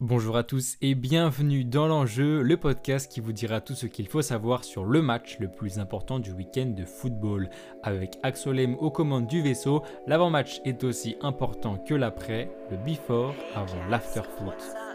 Bonjour à tous et bienvenue dans l'enjeu, le podcast qui vous dira tout ce qu'il faut savoir sur le match le plus important du week-end de football. Avec Axolem aux commandes du vaisseau, l'avant-match est aussi important que l'après, le before avant l'after-foot.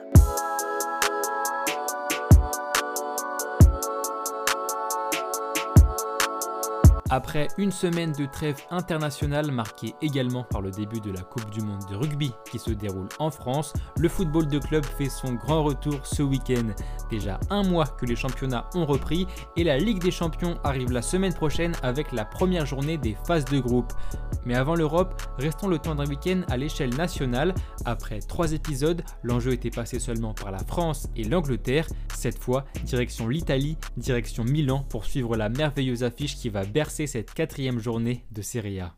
Après une semaine de trêve internationale marquée également par le début de la Coupe du Monde de rugby qui se déroule en France, le football de club fait son grand retour ce week-end. Déjà un mois que les championnats ont repris et la Ligue des Champions arrive la semaine prochaine avec la première journée des phases de groupe. Mais avant l'Europe, restons le temps d'un week-end à l'échelle nationale. Après trois épisodes, l'enjeu était passé seulement par la France et l'Angleterre. Cette fois, direction l'Italie, direction Milan pour suivre la merveilleuse affiche qui va bercer cette quatrième journée de Serie A.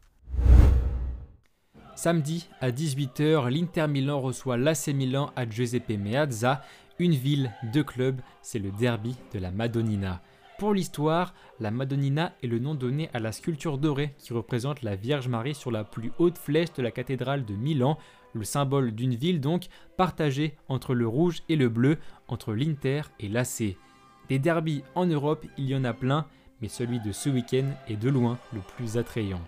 Samedi à 18h, l'Inter Milan reçoit l'AC Milan à Giuseppe Meazza, une ville, deux clubs, c'est le derby de la Madonnina. Pour l'histoire, la Madonnina est le nom donné à la sculpture dorée qui représente la Vierge Marie sur la plus haute flèche de la cathédrale de Milan, le symbole d'une ville donc partagée entre le rouge et le bleu, entre l'Inter et l'AC. Des derbies en Europe, il y en a plein, mais celui de ce week-end est de loin le plus attrayant.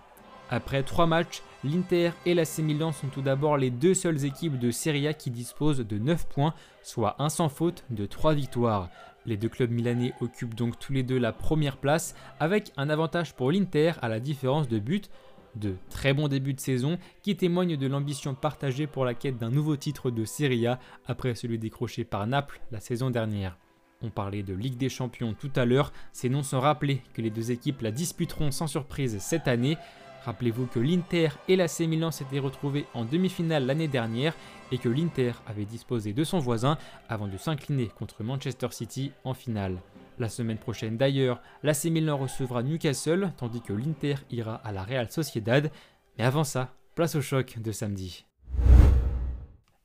Après trois matchs, l'Inter et l'AC Milan sont tout d'abord les deux seules équipes de Serie A qui disposent de 9 points, soit un sans faute de 3 victoires. Les deux clubs milanais occupent donc tous les deux la première place, avec un avantage pour l'Inter à la différence de but. De très bons débuts de saison qui témoignent de l'ambition partagée pour la quête d'un nouveau titre de Serie A après celui décroché par Naples la saison dernière. On parlait de Ligue des Champions tout à l'heure, ces noms sont rappelés que les deux équipes la disputeront sans surprise cette année. Rappelez-vous que l'Inter et l'AC Milan s'étaient retrouvés en demi-finale l'année dernière et que l'Inter avait disposé de son voisin avant de s'incliner contre Manchester City en finale. La semaine prochaine d'ailleurs, l'AC Milan recevra Newcastle tandis que l'Inter ira à la Real Sociedad. Mais avant ça, place au choc de samedi.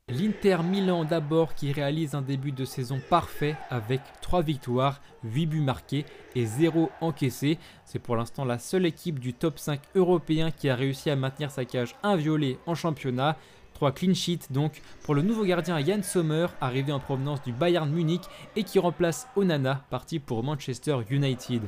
L'Inter Milan d'abord qui réalise un début de saison parfait avec 3 victoires, 8 buts marqués et 0 encaissés. C'est pour l'instant la seule équipe du top 5 européen qui a réussi à maintenir sa cage inviolée en championnat. 3 clean sheets donc pour le nouveau gardien Jan Sommer arrivé en provenance du Bayern Munich et qui remplace Onana parti pour Manchester United.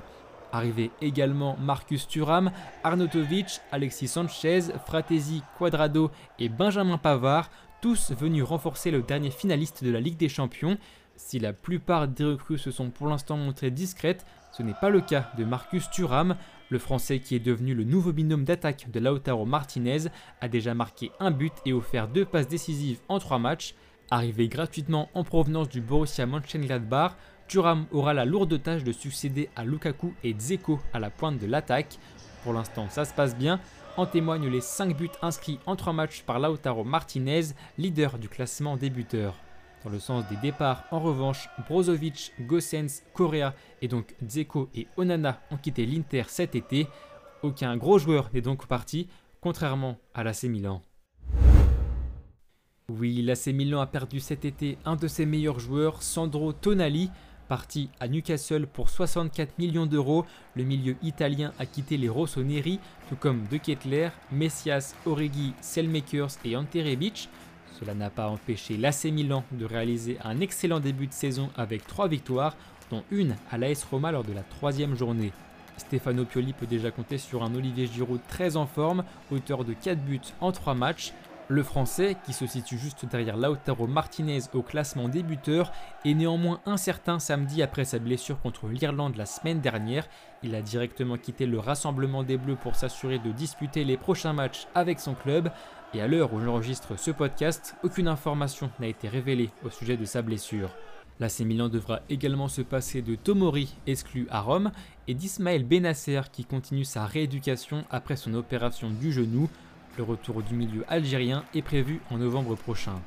Arrivé également Marcus Thuram, Arnautovic, Alexis Sanchez, Fratesi Quadrado et Benjamin Pavard tous venus renforcer le dernier finaliste de la Ligue des Champions. Si la plupart des recrues se sont pour l'instant montrées discrètes, ce n'est pas le cas de Marcus Thuram. Le Français qui est devenu le nouveau binôme d'attaque de Lautaro Martinez a déjà marqué un but et offert deux passes décisives en trois matchs. Arrivé gratuitement en provenance du Borussia Mönchengladbach, Thuram aura la lourde tâche de succéder à Lukaku et Dzeko à la pointe de l'attaque. Pour l'instant, ça se passe bien, en témoignent les 5 buts inscrits en 3 matchs par Lautaro Martinez, leader du classement des buteurs. Dans le sens des départs, en revanche, Brozovic, Gossens, Correa et donc Dzeko et Onana ont quitté l'Inter cet été. Aucun gros joueur n'est donc parti, contrairement à l'AC Milan. Oui, l'AC Milan a perdu cet été un de ses meilleurs joueurs, Sandro Tonali, Parti à Newcastle pour 64 millions d'euros, le milieu italien a quitté les Rossoneri, tout comme De Kettler, Messias, Origi, Selmakers et Ante Rebic. Cela n'a pas empêché l'AC Milan de réaliser un excellent début de saison avec 3 victoires, dont une à l'AS Roma lors de la troisième journée. Stefano Pioli peut déjà compter sur un Olivier Giroud très en forme, auteur de 4 buts en 3 matchs, le Français, qui se situe juste derrière Lautaro Martinez au classement des buteurs, est néanmoins incertain samedi après sa blessure contre l'Irlande la semaine dernière. Il a directement quitté le rassemblement des Bleus pour s'assurer de disputer les prochains matchs avec son club. Et à l'heure où j'enregistre ce podcast, aucune information n'a été révélée au sujet de sa blessure. L'AC Milan devra également se passer de Tomori, exclu à Rome, et d'Ismaël Benasser qui continue sa rééducation après son opération du genou. Le retour du milieu algérien est prévu en novembre prochain.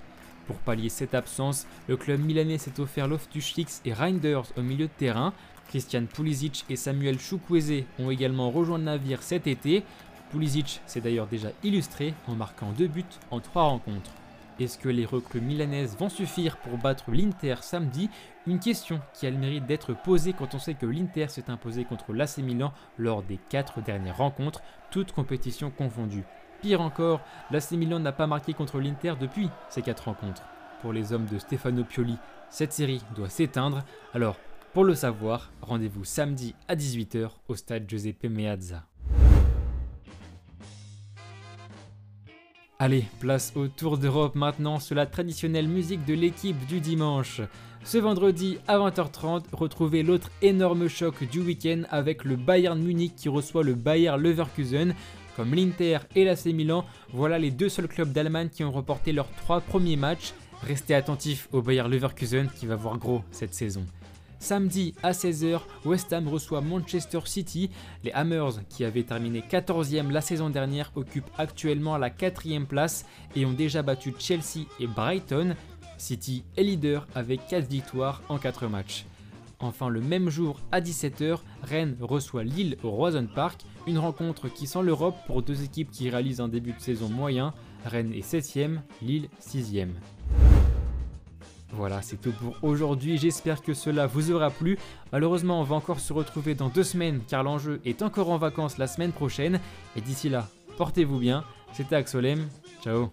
Pour pallier cette absence, le club milanais s'est offert Loftus-Cheeks et Reinders au milieu de terrain. Christian Pulisic et Samuel Chukwueze ont également rejoint le navire cet été. Pulisic s'est d'ailleurs déjà illustré en marquant deux buts en trois rencontres. Est-ce que les recrues milanaises vont suffire pour battre l'Inter samedi? Une question qui a le mérite d'être posée quand on sait que l'Inter s'est imposé contre l'AC Milan lors des quatre dernières rencontres, toutes compétitions confondues. Pire encore, l'AC Milan n'a pas marqué contre l'Inter depuis ces quatre rencontres. pour les hommes de Stefano Pioli, cette série doit s'éteindre. Alors, pour le savoir, rendez-vous samedi à 18h au stade Giuseppe Meazza. Allez, place au Tour d'Europe maintenant sur la traditionnelle musique de l'équipe du dimanche. Ce vendredi à 20h30, retrouvez l'autre énorme choc du week-end avec le Bayern Munich qui reçoit le Bayer Leverkusen. Comme l'Inter et l'AC Milan, voilà les deux seuls clubs d'Allemagne qui ont remporté leurs trois premiers matchs. Restez attentifs au Bayer Leverkusen qui va voir gros cette saison. Samedi à 16h, West Ham reçoit Manchester City. Les Hammers, qui avaient terminé 14e la saison dernière, occupent actuellement la 4 place et ont déjà battu Chelsea et Brighton. City est leader avec 4 victoires en 4 matchs. Enfin, le même jour à 17h, Rennes reçoit Lille au Roison Park, une rencontre qui sent l'Europe pour deux équipes qui réalisent un début de saison moyen. Rennes est 7ème, Lille 6ème. Voilà, c'est tout pour aujourd'hui. J'espère que cela vous aura plu. Malheureusement, on va encore se retrouver dans deux semaines car l'enjeu est encore en vacances la semaine prochaine. Et d'ici là, portez-vous bien. C'était Axolem. Ciao